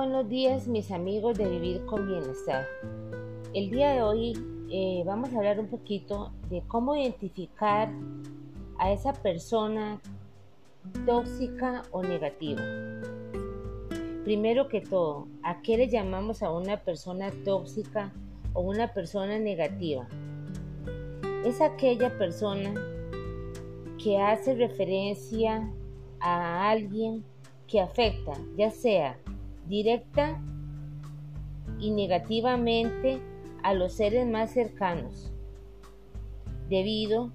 buenos días mis amigos de Vivir con Bienestar. El día de hoy eh, vamos a hablar un poquito de cómo identificar a esa persona tóxica o negativa. Primero que todo, ¿a qué le llamamos a una persona tóxica o una persona negativa? Es aquella persona que hace referencia a alguien que afecta, ya sea directa y negativamente a los seres más cercanos, debido,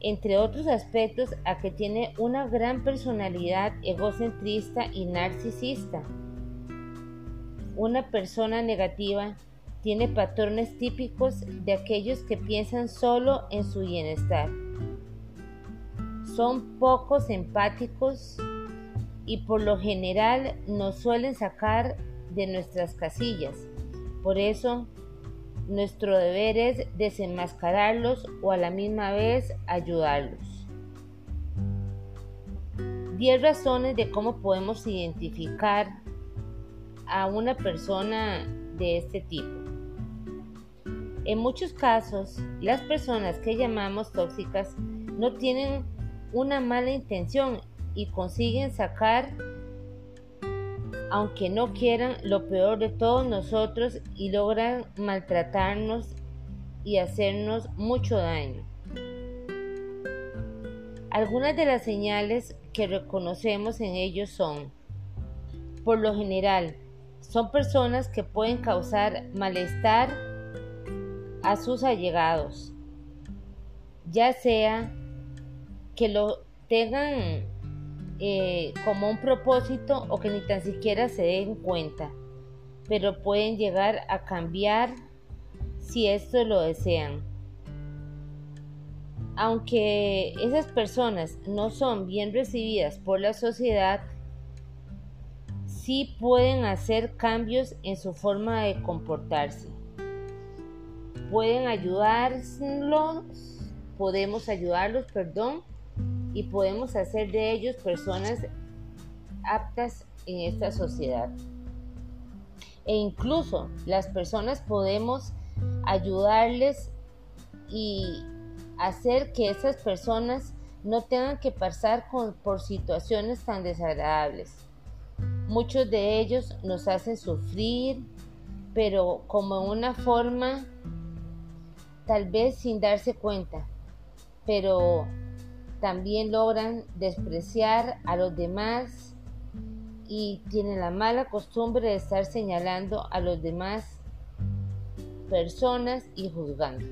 entre otros aspectos, a que tiene una gran personalidad egocentrista y narcisista. Una persona negativa tiene patrones típicos de aquellos que piensan solo en su bienestar. Son pocos empáticos y por lo general nos suelen sacar de nuestras casillas. Por eso, nuestro deber es desenmascararlos o a la misma vez ayudarlos. 10 razones de cómo podemos identificar a una persona de este tipo. En muchos casos, las personas que llamamos tóxicas no tienen una mala intención y consiguen sacar, aunque no quieran, lo peor de todos nosotros y logran maltratarnos y hacernos mucho daño. Algunas de las señales que reconocemos en ellos son, por lo general, son personas que pueden causar malestar a sus allegados, ya sea que lo tengan eh, como un propósito o que ni tan siquiera se den cuenta, pero pueden llegar a cambiar si esto lo desean. Aunque esas personas no son bien recibidas por la sociedad, sí pueden hacer cambios en su forma de comportarse. Pueden ayudarlos, podemos ayudarlos, perdón, y podemos hacer de ellos personas aptas en esta sociedad. E incluso las personas podemos ayudarles y hacer que esas personas no tengan que pasar por situaciones tan desagradables. Muchos de ellos nos hacen sufrir, pero como una forma tal vez sin darse cuenta. Pero también logran despreciar a los demás y tienen la mala costumbre de estar señalando a los demás personas y juzgando.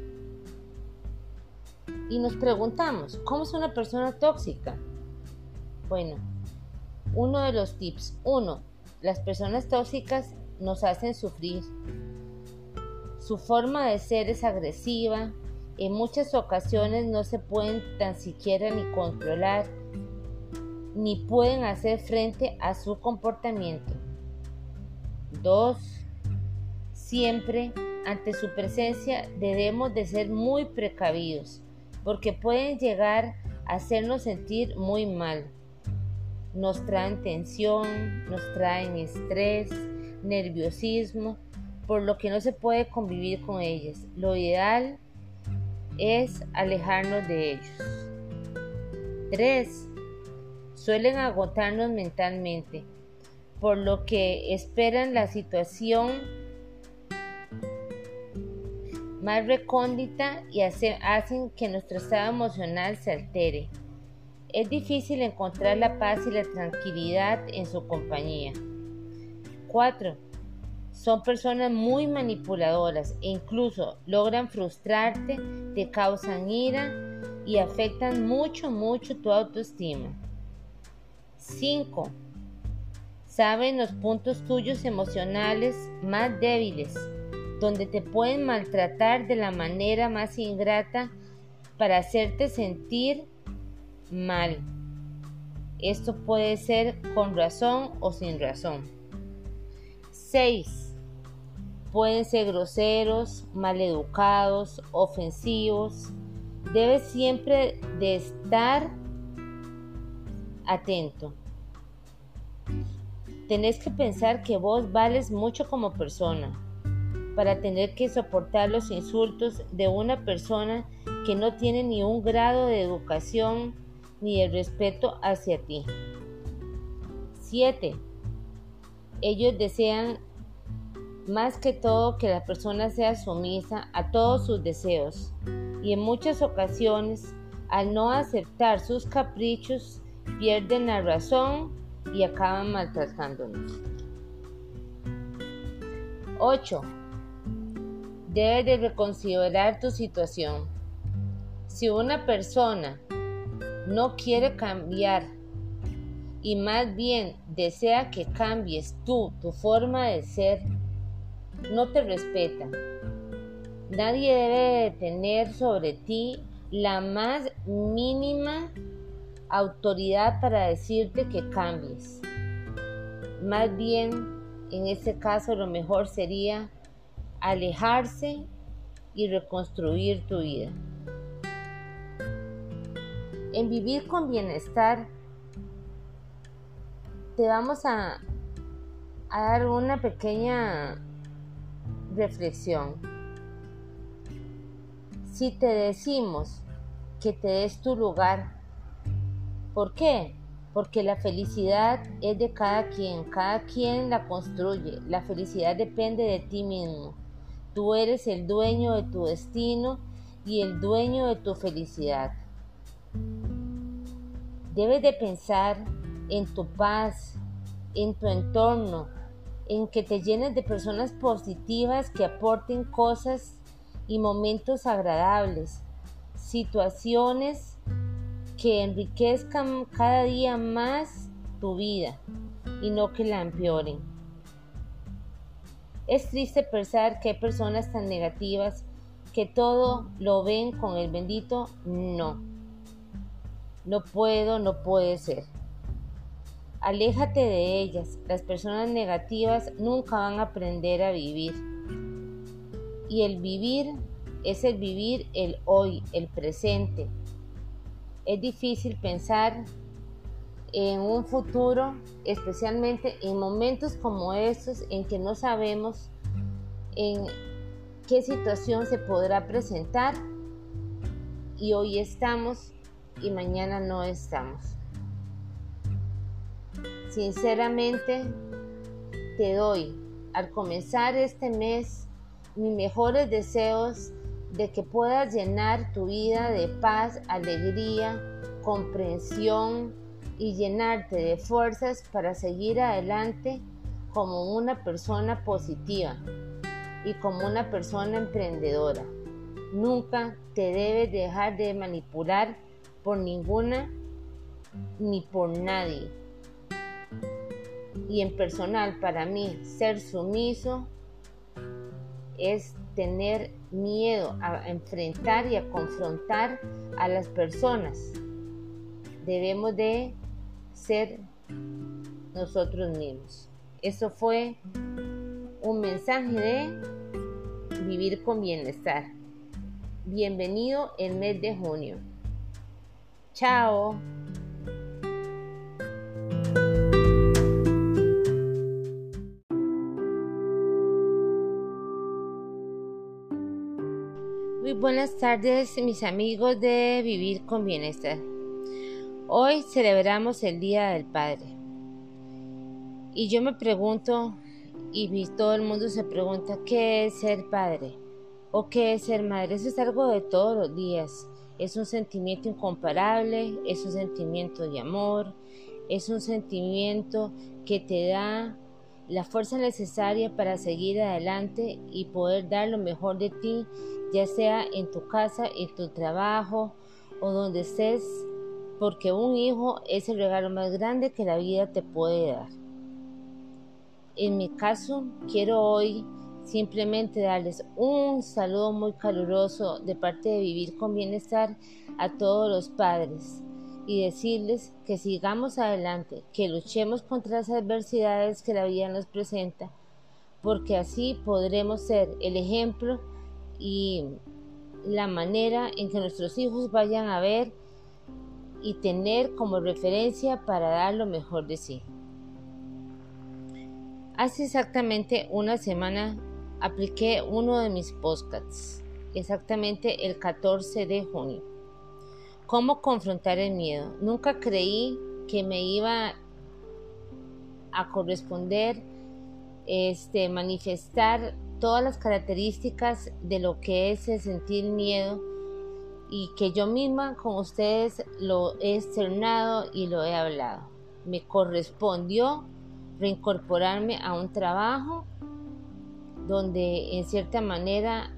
Y nos preguntamos, ¿cómo es una persona tóxica? Bueno, uno de los tips, uno, las personas tóxicas nos hacen sufrir. Su forma de ser es agresiva, en muchas ocasiones no se pueden tan siquiera ni controlar, ni pueden hacer frente a su comportamiento. 2. Siempre ante su presencia debemos de ser muy precavidos, porque pueden llegar a hacernos sentir muy mal. Nos traen tensión, nos traen estrés, nerviosismo, por lo que no se puede convivir con ellas. Lo ideal es alejarnos de ellos. 3. Suelen agotarnos mentalmente, por lo que esperan la situación más recóndita y hacen que nuestro estado emocional se altere. Es difícil encontrar la paz y la tranquilidad en su compañía. 4 son personas muy manipuladoras e incluso logran frustrarte, te causan ira y afectan mucho, mucho tu autoestima. 5. Saben los puntos tuyos emocionales más débiles, donde te pueden maltratar de la manera más ingrata para hacerte sentir mal. Esto puede ser con razón o sin razón. 6 Pueden ser groseros, maleducados, ofensivos. Debes siempre de estar atento. Tenés que pensar que vos vales mucho como persona para tener que soportar los insultos de una persona que no tiene ni un grado de educación ni de respeto hacia ti. 7. Ellos desean más que todo que la persona sea sumisa a todos sus deseos y en muchas ocasiones al no aceptar sus caprichos pierden la razón y acaban maltratándonos. 8. Debes de reconsiderar tu situación. Si una persona no quiere cambiar y más bien desea que cambies tú, tu forma de ser, no te respeta. Nadie debe tener sobre ti la más mínima autoridad para decirte que cambies. Más bien, en este caso, lo mejor sería alejarse y reconstruir tu vida. En vivir con bienestar, te vamos a, a dar una pequeña reflexión. Si te decimos que te des tu lugar, ¿por qué? Porque la felicidad es de cada quien, cada quien la construye. La felicidad depende de ti mismo. Tú eres el dueño de tu destino y el dueño de tu felicidad. Debes de pensar en tu paz, en tu entorno, en que te llenes de personas positivas que aporten cosas y momentos agradables, situaciones que enriquezcan cada día más tu vida y no que la empeoren. Es triste pensar que hay personas tan negativas que todo lo ven con el bendito no. No puedo, no puede ser. Aléjate de ellas. Las personas negativas nunca van a aprender a vivir. Y el vivir es el vivir el hoy, el presente. Es difícil pensar en un futuro, especialmente en momentos como estos en que no sabemos en qué situación se podrá presentar y hoy estamos y mañana no estamos. Sinceramente, te doy al comenzar este mes mis mejores deseos de que puedas llenar tu vida de paz, alegría, comprensión y llenarte de fuerzas para seguir adelante como una persona positiva y como una persona emprendedora. Nunca te debes dejar de manipular por ninguna ni por nadie y en personal para mí ser sumiso es tener miedo a enfrentar y a confrontar a las personas. Debemos de ser nosotros mismos. Eso fue un mensaje de vivir con bienestar. Bienvenido el mes de junio. Chao. Buenas tardes mis amigos de Vivir con Bienestar. Hoy celebramos el Día del Padre. Y yo me pregunto, y todo el mundo se pregunta, ¿qué es ser padre? ¿O qué es ser madre? Eso es algo de todos los días. Es un sentimiento incomparable, es un sentimiento de amor, es un sentimiento que te da la fuerza necesaria para seguir adelante y poder dar lo mejor de ti ya sea en tu casa, en tu trabajo o donde estés, porque un hijo es el regalo más grande que la vida te puede dar. En mi caso, quiero hoy simplemente darles un saludo muy caluroso de parte de Vivir con Bienestar a todos los padres y decirles que sigamos adelante, que luchemos contra las adversidades que la vida nos presenta, porque así podremos ser el ejemplo y la manera en que nuestros hijos vayan a ver y tener como referencia para dar lo mejor de sí. Hace exactamente una semana apliqué uno de mis podcasts, exactamente el 14 de junio. ¿Cómo confrontar el miedo? Nunca creí que me iba a corresponder este manifestar todas las características de lo que es el sentir miedo y que yo misma con ustedes lo he externado y lo he hablado. Me correspondió reincorporarme a un trabajo donde en cierta manera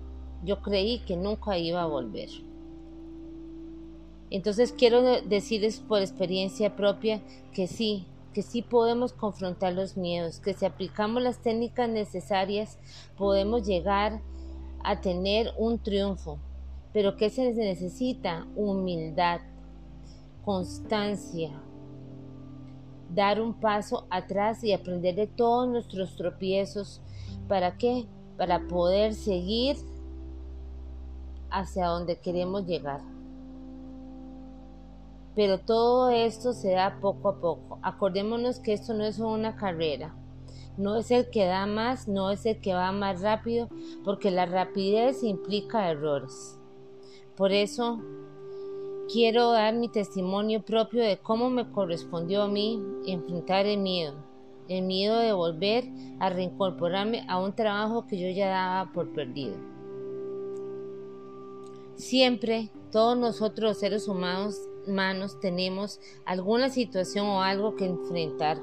yo creí que nunca iba a volver. Entonces quiero decirles por experiencia propia que sí, que sí podemos confrontar los miedos, que si aplicamos las técnicas necesarias podemos llegar a tener un triunfo, pero que se necesita humildad, constancia, dar un paso atrás y aprender de todos nuestros tropiezos. ¿Para qué? Para poder seguir hacia donde queremos llegar. Pero todo esto se da poco a poco. Acordémonos que esto no es una carrera. No es el que da más, no es el que va más rápido, porque la rapidez implica errores. Por eso quiero dar mi testimonio propio de cómo me correspondió a mí enfrentar el miedo, el miedo de volver a reincorporarme a un trabajo que yo ya daba por perdido. Siempre todos nosotros seres humanos, humanos tenemos alguna situación o algo que enfrentar.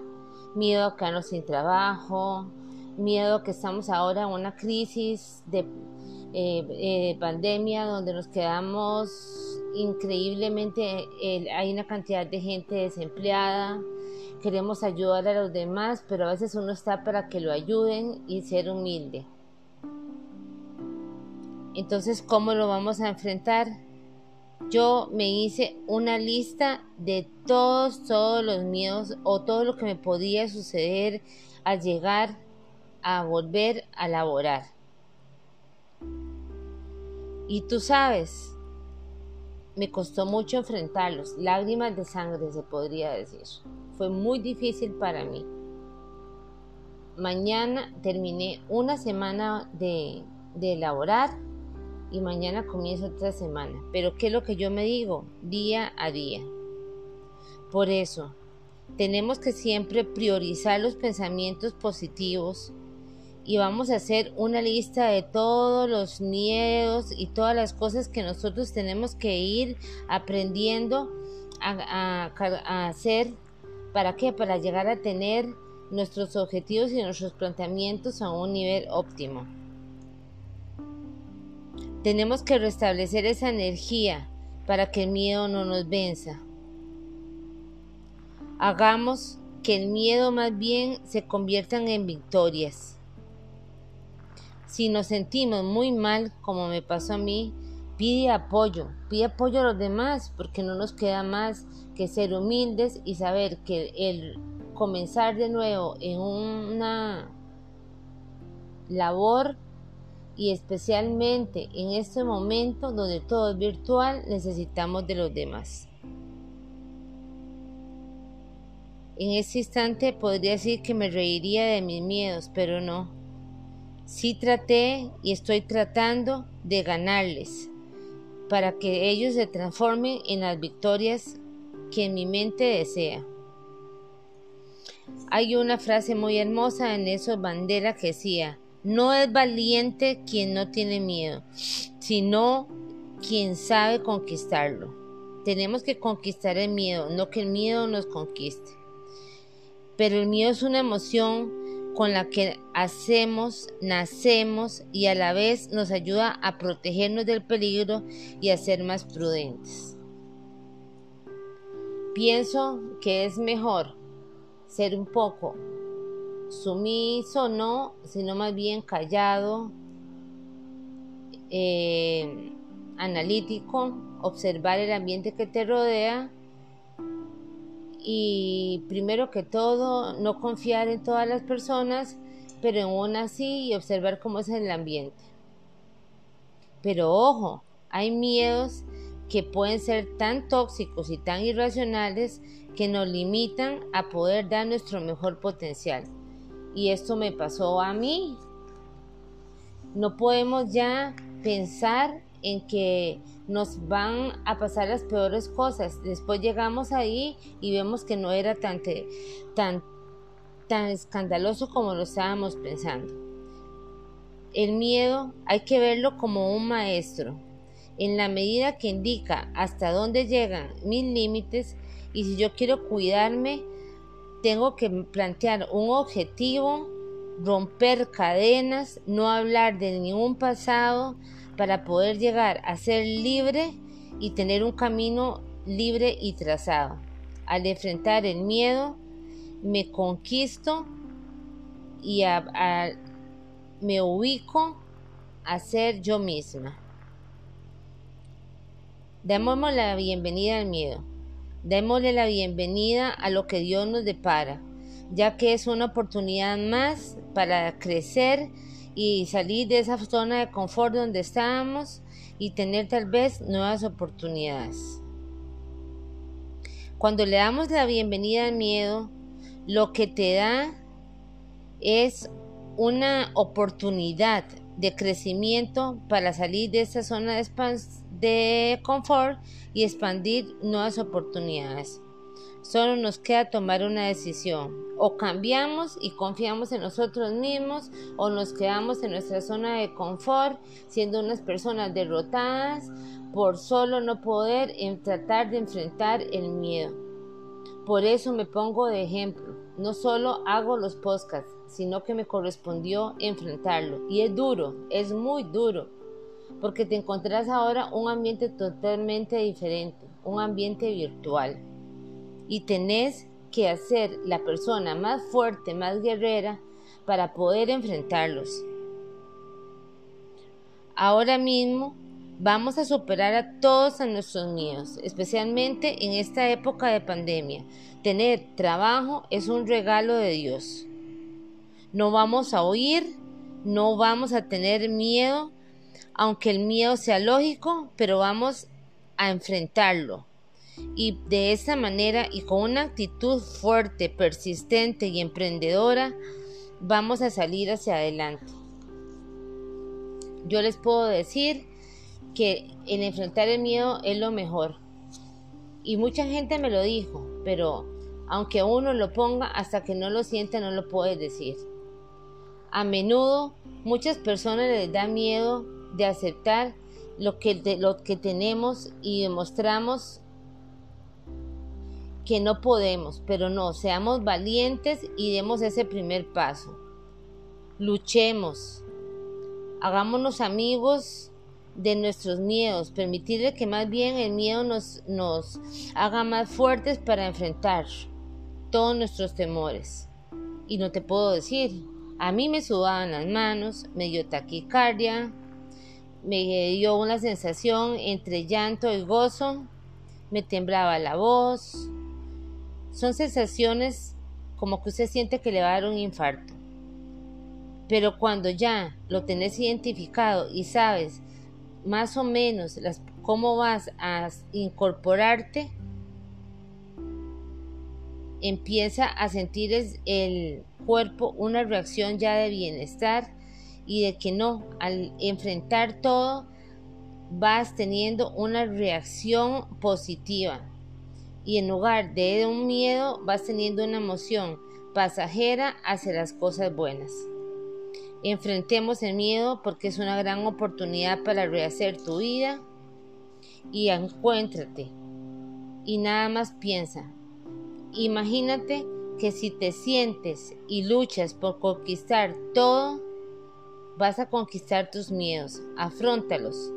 Miedo a quedarnos sin trabajo, miedo a que estamos ahora en una crisis de eh, eh, pandemia donde nos quedamos increíblemente, hay una cantidad de gente desempleada, queremos ayudar a los demás, pero a veces uno está para que lo ayuden y ser humilde. Entonces, ¿cómo lo vamos a enfrentar? Yo me hice una lista de todos, todos los miedos o todo lo que me podía suceder al llegar a volver a laborar. Y tú sabes, me costó mucho enfrentarlos, lágrimas de sangre se podría decir. Fue muy difícil para mí. Mañana terminé una semana de, de elaborar y mañana comienzo otra semana. Pero ¿qué es lo que yo me digo? Día a día. Por eso, tenemos que siempre priorizar los pensamientos positivos y vamos a hacer una lista de todos los miedos y todas las cosas que nosotros tenemos que ir aprendiendo a, hacer. ¿Para qué? Para llegar a tener nuestros objetivos y nuestros planteamientos a un nivel óptimo. Tenemos que restablecer esa energía para que el miedo no nos venza. Hagamos que el miedo más bien se conviertan en victorias. Si nos sentimos muy mal, como me pasó a mí, pide apoyo, pide apoyo a los demás, porque no nos queda más que ser humildes y saber que el comenzar de nuevo en una labor y especialmente en este momento donde todo es virtual, necesitamos de los demás. En este instante podría decir que me reiría de mis miedos, pero no. Sí traté y estoy tratando de ganarles para que ellos se transformen en las victorias que mi mente desea. Hay una frase muy hermosa en esos bandera que decía, no es valiente quien no tiene miedo, sino quien sabe conquistarlo. Tenemos que conquistar el miedo, no que el miedo nos conquiste. Pero el miedo es una emoción con la que hacemos, nacemos y a la vez nos ayuda a protegernos del peligro y a ser más prudentes. Pienso que es mejor ser un poco sumiso, no, sino más bien callado, eh, analítico, observar el ambiente que te rodea y primero que todo no confiar en todas las personas, pero en una sí y observar cómo es el ambiente. Pero ojo, hay miedos que pueden ser tan tóxicos y tan irracionales que nos limitan a poder dar nuestro mejor potencial. Y esto me pasó a mí. No podemos ya pensar en que nos van a pasar las peores cosas. Después llegamos ahí y vemos que no era tan, tan, tan escandaloso como lo estábamos pensando. El miedo hay que verlo como un maestro, en la medida que indica hasta dónde llegan mis límites y si yo quiero cuidarme, tengo que plantear un objetivo, romper cadenas, no hablar de ningún pasado para poder llegar a ser libre y tener un camino libre y trazado. Al enfrentar el miedo, me conquisto y me ubico a ser yo misma. Démosle la bienvenida al miedo. Démosle la bienvenida a lo que Dios nos depara, ya que es una oportunidad más para crecer y salir de esa zona de confort donde estábamos y tener tal vez nuevas oportunidades. Cuando le damos la bienvenida al miedo, lo que te da es una oportunidad de crecimiento para salir de esa zona de, de confort y expandir nuevas oportunidades. Solo nos queda tomar una decisión. O cambiamos y confiamos en nosotros mismos o nos quedamos en nuestra zona de confort siendo unas personas derrotadas por solo no poder en tratar de enfrentar el miedo. Por eso me pongo de ejemplo. No solo hago los podcasts, sino que me correspondió enfrentarlo. Y es duro, es muy duro porque te encontrarás ahora un ambiente totalmente diferente, un ambiente virtual. Y tenés que hacer la persona más fuerte, más guerrera, para poder enfrentarlos. Ahora mismo vamos a superar a todos a nuestros miedos, especialmente en esta época de pandemia. Tener trabajo es un regalo de Dios. No vamos a huir, no vamos a tener miedo aunque el miedo sea lógico, pero vamos a enfrentarlo. Y de esa manera y con una actitud fuerte, persistente y emprendedora, vamos a salir hacia adelante. Yo les puedo decir que el enfrentar el miedo es lo mejor. Y mucha gente me lo dijo, pero aunque uno lo ponga, hasta que no lo sienta no lo puede decir. A menudo muchas personas les da miedo de aceptar lo que, lo que tenemos y demostramos que no podemos, pero no, seamos valientes y demos ese primer paso. Luchemos, hagámonos amigos de nuestros miedos, permitirle que más bien el miedo nos, nos haga más fuertes para enfrentar todos nuestros temores. Y no te puedo decir, a mí me sudaban las manos, me dio taquicardia, me dio una sensación entre llanto y gozo, me temblaba la voz. Son sensaciones como que usted siente que le va a dar un infarto. Pero cuando ya lo tenés identificado y sabes más o menos cómo vas a incorporarte, empieza a sentir el cuerpo una reacción ya de bienestar y de que no, al enfrentar todo vas teniendo una reacción positiva y en lugar de un miedo vas teniendo una emoción pasajera hacia las cosas buenas. Enfrentemos el miedo porque es una gran oportunidad para rehacer tu vida y encuéntrate. Y nada más piensa. Imagínate que si te sientes y luchas por conquistar todo, vas a conquistar tus miedos, afrontalos,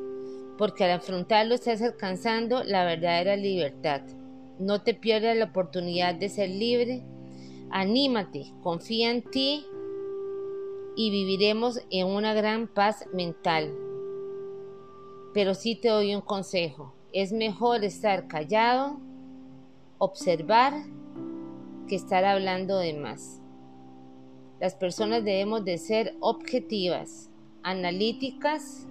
porque al afrontarlos estás alcanzando la verdadera libertad. No te pierdas la oportunidad de ser libre. Anímate, confía en ti y viviremos en una gran paz mental. Pero sí te doy un consejo. Es mejor estar callado, observar, que estar hablando de más. Las personas debemos de ser objetivas, analíticas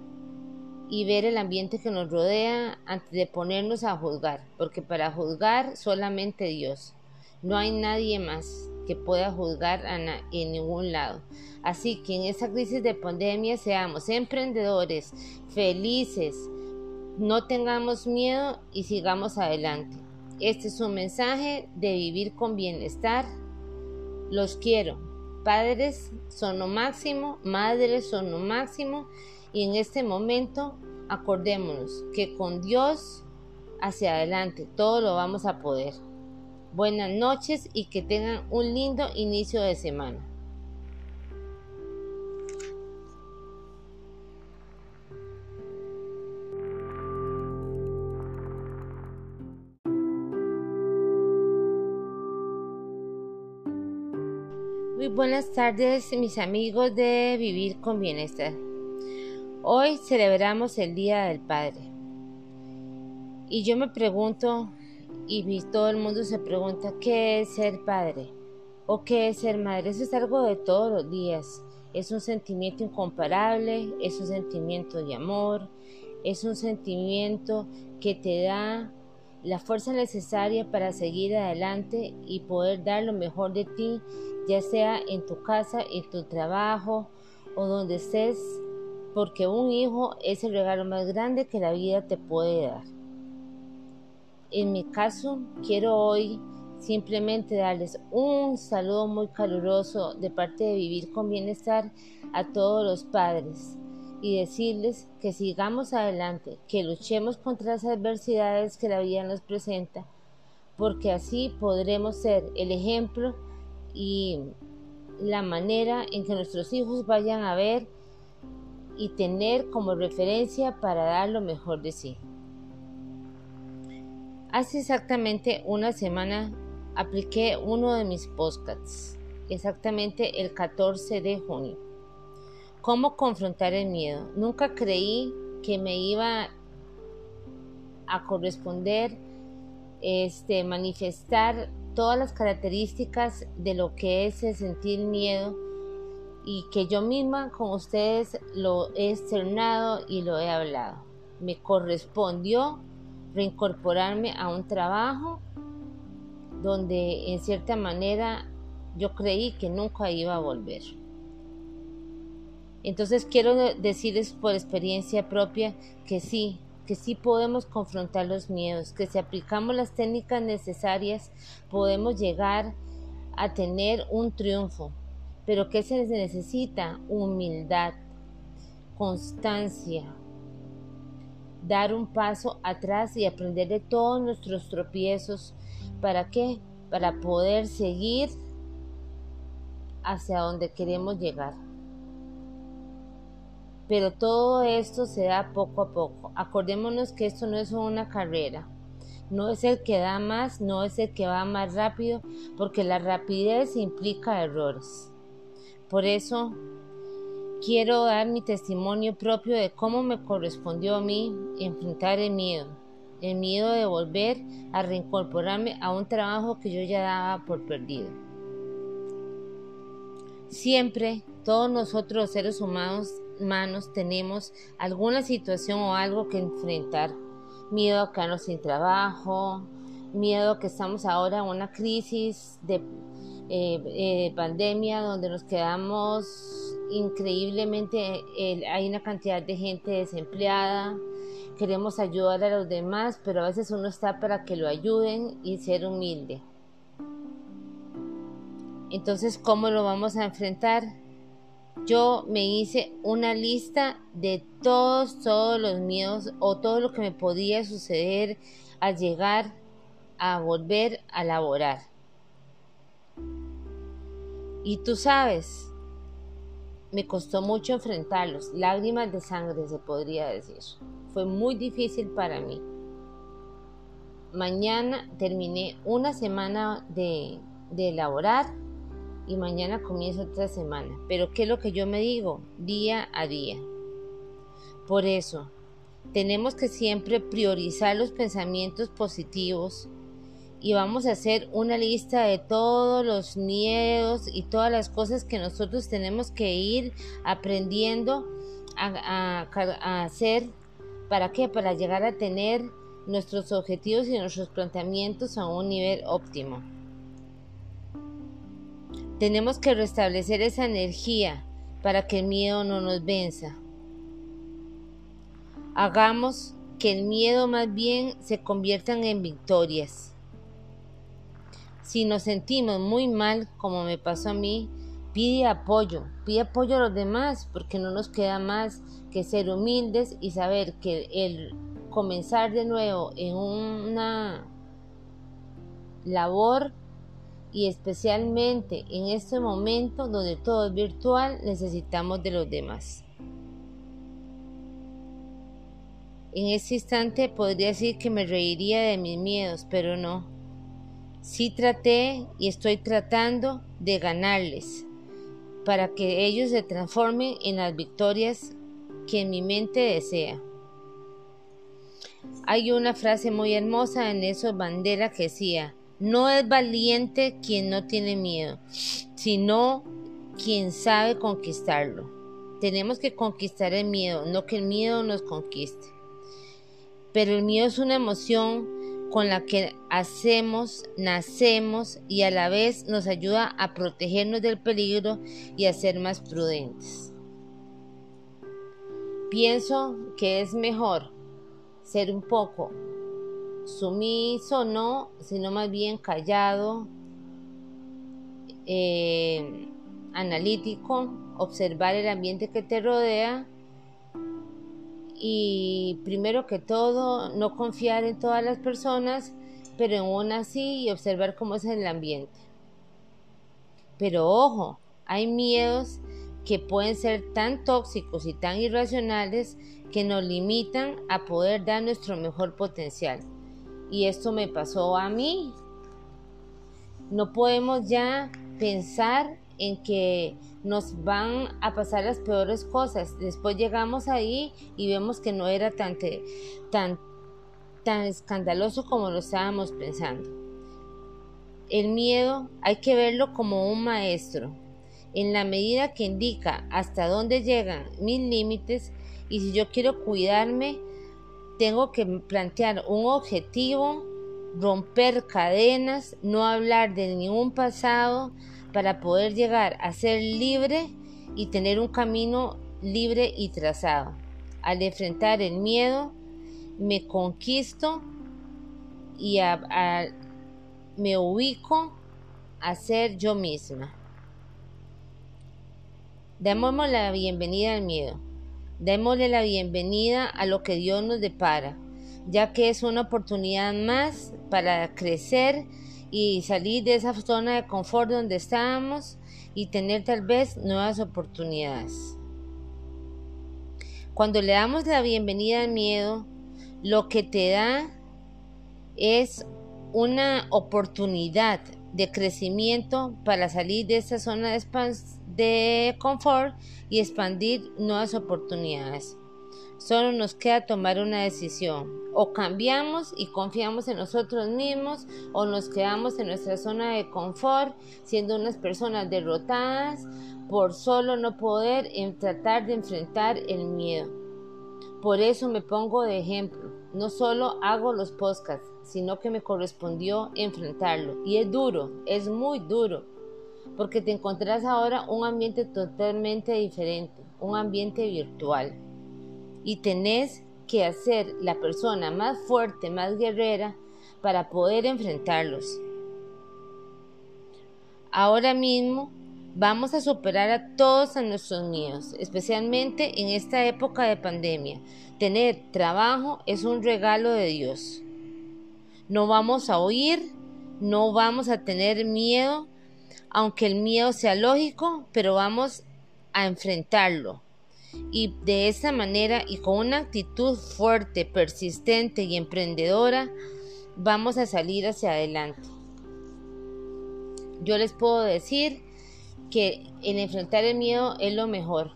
y ver el ambiente que nos rodea antes de ponernos a juzgar, porque para juzgar solamente Dios. No hay nadie más que pueda juzgar en ningún lado. Así que en esta crisis de pandemia seamos emprendedores, felices, no tengamos miedo y sigamos adelante. Este es un mensaje de vivir con bienestar. Los quiero. Padres son lo máximo, madres son lo máximo y en este momento acordémonos que con Dios hacia adelante todo lo vamos a poder. Buenas noches y que tengan un lindo inicio de semana. Buenas tardes mis amigos de Vivir con Bienestar. Hoy celebramos el Día del Padre. Y yo me pregunto, y todo el mundo se pregunta, ¿qué es ser padre? ¿O qué es ser madre? Eso es algo de todos los días. Es un sentimiento incomparable, es un sentimiento de amor, es un sentimiento que te da la fuerza necesaria para seguir adelante y poder dar lo mejor de ti, ya sea en tu casa, en tu trabajo o donde estés, porque un hijo es el regalo más grande que la vida te puede dar. En mi caso, quiero hoy simplemente darles un saludo muy caluroso de parte de Vivir con Bienestar a todos los padres y decirles que sigamos adelante, que luchemos contra las adversidades que la vida nos presenta, porque así podremos ser el ejemplo y la manera en que nuestros hijos vayan a ver y tener como referencia para dar lo mejor de sí. Hace exactamente una semana apliqué uno de mis podcasts, exactamente el 14 de junio. ¿Cómo confrontar el miedo? Nunca creí que me iba a corresponder este manifestar todas las características de lo que es el sentir miedo y que yo misma con ustedes lo he externado y lo he hablado. Me correspondió reincorporarme a un trabajo donde en cierta manera yo creí que nunca iba a volver. Entonces quiero decirles por experiencia propia que sí, que sí podemos confrontar los miedos, que si aplicamos las técnicas necesarias podemos llegar a tener un triunfo, pero que se necesita humildad, constancia, dar un paso atrás y aprender de todos nuestros tropiezos. ¿Para qué? Para poder seguir hacia donde queremos llegar pero todo esto se da poco a poco. Acordémonos que esto no es una carrera, no es el que da más, no es el que va más rápido, porque la rapidez implica errores. Por eso quiero dar mi testimonio propio de cómo me correspondió a mí enfrentar el miedo, el miedo de volver a reincorporarme a un trabajo que yo ya daba por perdido. Siempre todos nosotros seres humanos manos tenemos alguna situación o algo que enfrentar. Miedo a quedarnos sin trabajo, miedo que estamos ahora en una crisis de eh, eh, pandemia donde nos quedamos increíblemente, hay una cantidad de gente desempleada, queremos ayudar a los demás, pero a veces uno está para que lo ayuden y ser humilde. Entonces, ¿cómo lo vamos a enfrentar? Yo me hice una lista de todos, todos los miedos o todo lo que me podía suceder al llegar a volver a laborar. Y tú sabes, me costó mucho enfrentarlos, lágrimas de sangre se podría decir. Fue muy difícil para mí. Mañana terminé una semana de, de laborar y mañana comienza otra semana. Pero ¿qué es lo que yo me digo? Día a día. Por eso, tenemos que siempre priorizar los pensamientos positivos y vamos a hacer una lista de todos los miedos y todas las cosas que nosotros tenemos que ir aprendiendo a, hacer. ¿Para qué? Para llegar a tener nuestros objetivos y nuestros planteamientos a un nivel óptimo. Tenemos que restablecer esa energía para que el miedo no nos venza. Hagamos que el miedo más bien se conviertan en victorias. Si nos sentimos muy mal, como me pasó a mí, pide apoyo, pide apoyo a los demás, porque no nos queda más que ser humildes y saber que el comenzar de nuevo en una labor y especialmente en este momento donde todo es virtual, necesitamos de los demás. En este instante podría decir que me reiría de mis miedos, pero no. Sí traté y estoy tratando de ganarles para que ellos se transformen en las victorias que mi mente desea. Hay una frase muy hermosa en esos bandera que decía, no es valiente quien no tiene miedo, sino quien sabe conquistarlo. Tenemos que conquistar el miedo, no que el miedo nos conquiste. Pero el miedo es una emoción con la que hacemos, nacemos y a la vez nos ayuda a protegernos del peligro y a ser más prudentes. Pienso que es mejor ser un poco sumiso, no, sino más bien callado, eh, analítico, observar el ambiente que te rodea y primero que todo no confiar en todas las personas, pero en una sí y observar cómo es el ambiente. Pero ojo, hay miedos que pueden ser tan tóxicos y tan irracionales que nos limitan a poder dar nuestro mejor potencial. Y esto me pasó a mí. No podemos ya pensar en que nos van a pasar las peores cosas. Después llegamos ahí y vemos que no era tan, tan, tan escandaloso como lo estábamos pensando. El miedo hay que verlo como un maestro. En la medida que indica hasta dónde llegan mis límites y si yo quiero cuidarme, tengo que plantear un objetivo, romper cadenas, no hablar de ningún pasado, para poder llegar a ser libre y tener un camino libre y trazado. Al enfrentar el miedo, me conquisto y me ubico a ser yo misma. Démosle la bienvenida al miedo. Démosle la bienvenida a lo que Dios nos depara, ya que es una oportunidad más para crecer y salir de esa zona de confort donde estábamos y tener tal vez nuevas oportunidades. Cuando le damos la bienvenida al miedo, lo que te da es una oportunidad de crecimiento para salir de esa zona de, de confort y expandir nuevas oportunidades. Solo nos queda tomar una decisión. O cambiamos y confiamos en nosotros mismos o nos quedamos en nuestra zona de confort siendo unas personas derrotadas por solo no poder tratar de enfrentar el miedo. Por eso me pongo de ejemplo. No solo hago los podcasts, sino que me correspondió enfrentarlo. Y es duro, es muy duro, porque te encontrás ahora un ambiente totalmente diferente, un ambiente virtual y tenés que hacer la persona más fuerte, más guerrera para poder enfrentarlos. Ahora mismo vamos a superar a todos a nuestros miedos, especialmente en esta época de pandemia. Tener trabajo es un regalo de Dios. No vamos a huir, no vamos a tener miedo, aunque el miedo sea lógico, pero vamos a enfrentarlo y de esa manera y con una actitud fuerte, persistente y emprendedora, vamos a salir hacia adelante. Yo les puedo decir que en enfrentar el miedo es lo mejor.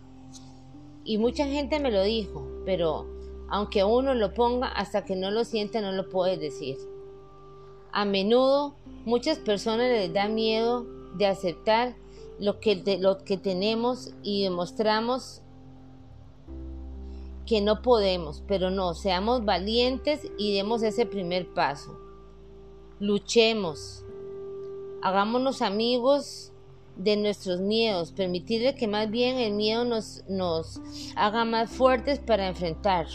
Y mucha gente me lo dijo, pero aunque uno lo ponga, hasta que no lo sienta no lo puede decir. A menudo muchas personas les da miedo de aceptar lo que, lo que tenemos y demostramos que no podemos, pero no, seamos valientes y demos ese primer paso. Luchemos, hagámonos amigos de nuestros miedos, permitirle que más bien el miedo nos, nos haga más fuertes para enfrentar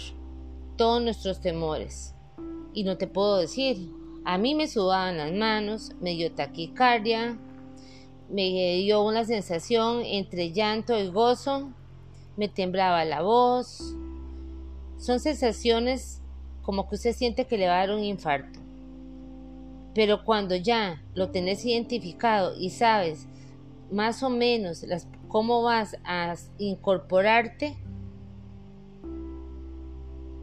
todos nuestros temores. Y no te puedo decir, a mí me sudaban las manos, me dio taquicardia, me dio una sensación entre llanto y gozo, me temblaba la voz. Son sensaciones como que usted siente que le va a dar un infarto. Pero cuando ya lo tenés identificado y sabes más o menos las, cómo vas a incorporarte,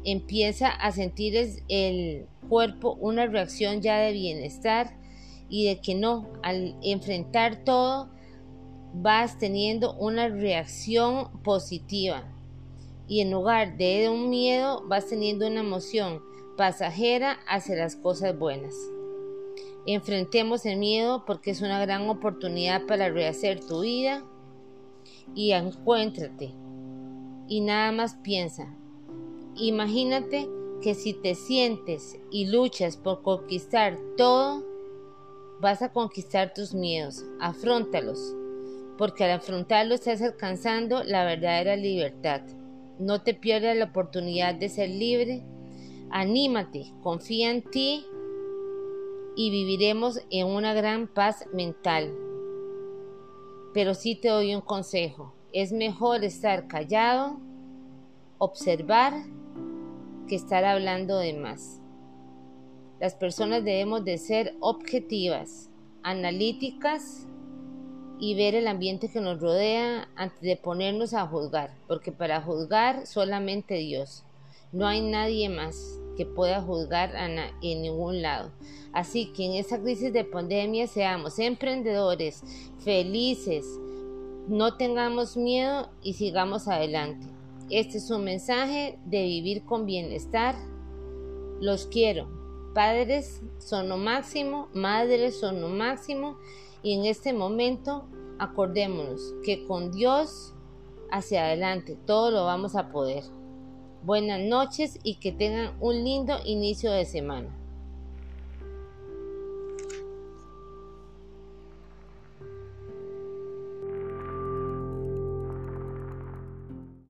empieza a sentir el cuerpo una reacción ya de bienestar y de que no, al enfrentar todo, vas teniendo una reacción positiva. Y en lugar de un miedo, vas teniendo una emoción pasajera hacia las cosas buenas. Enfrentemos el miedo porque es una gran oportunidad para rehacer tu vida y encuéntrate. Y nada más piensa. Imagínate que si te sientes y luchas por conquistar todo, vas a conquistar tus miedos. Afróntalos, porque al afrontarlos estás alcanzando la verdadera libertad. No te pierdas la oportunidad de ser libre. Anímate, confía en ti y viviremos en una gran paz mental. Pero sí te doy un consejo. Es mejor estar callado, observar, que estar hablando de más. Las personas debemos de ser objetivas, analíticas y ver el ambiente que nos rodea antes de ponernos a juzgar, porque para juzgar solamente Dios. No hay nadie más que pueda juzgar en ningún lado. Así que en esta crisis de pandemia seamos emprendedores, felices, no tengamos miedo y sigamos adelante. Este es un mensaje de vivir con bienestar. Los quiero. Padres son lo máximo, madres son lo máximo y en este momento acordémonos que con Dios hacia adelante todo lo vamos a poder. Buenas noches y que tengan un lindo inicio de semana.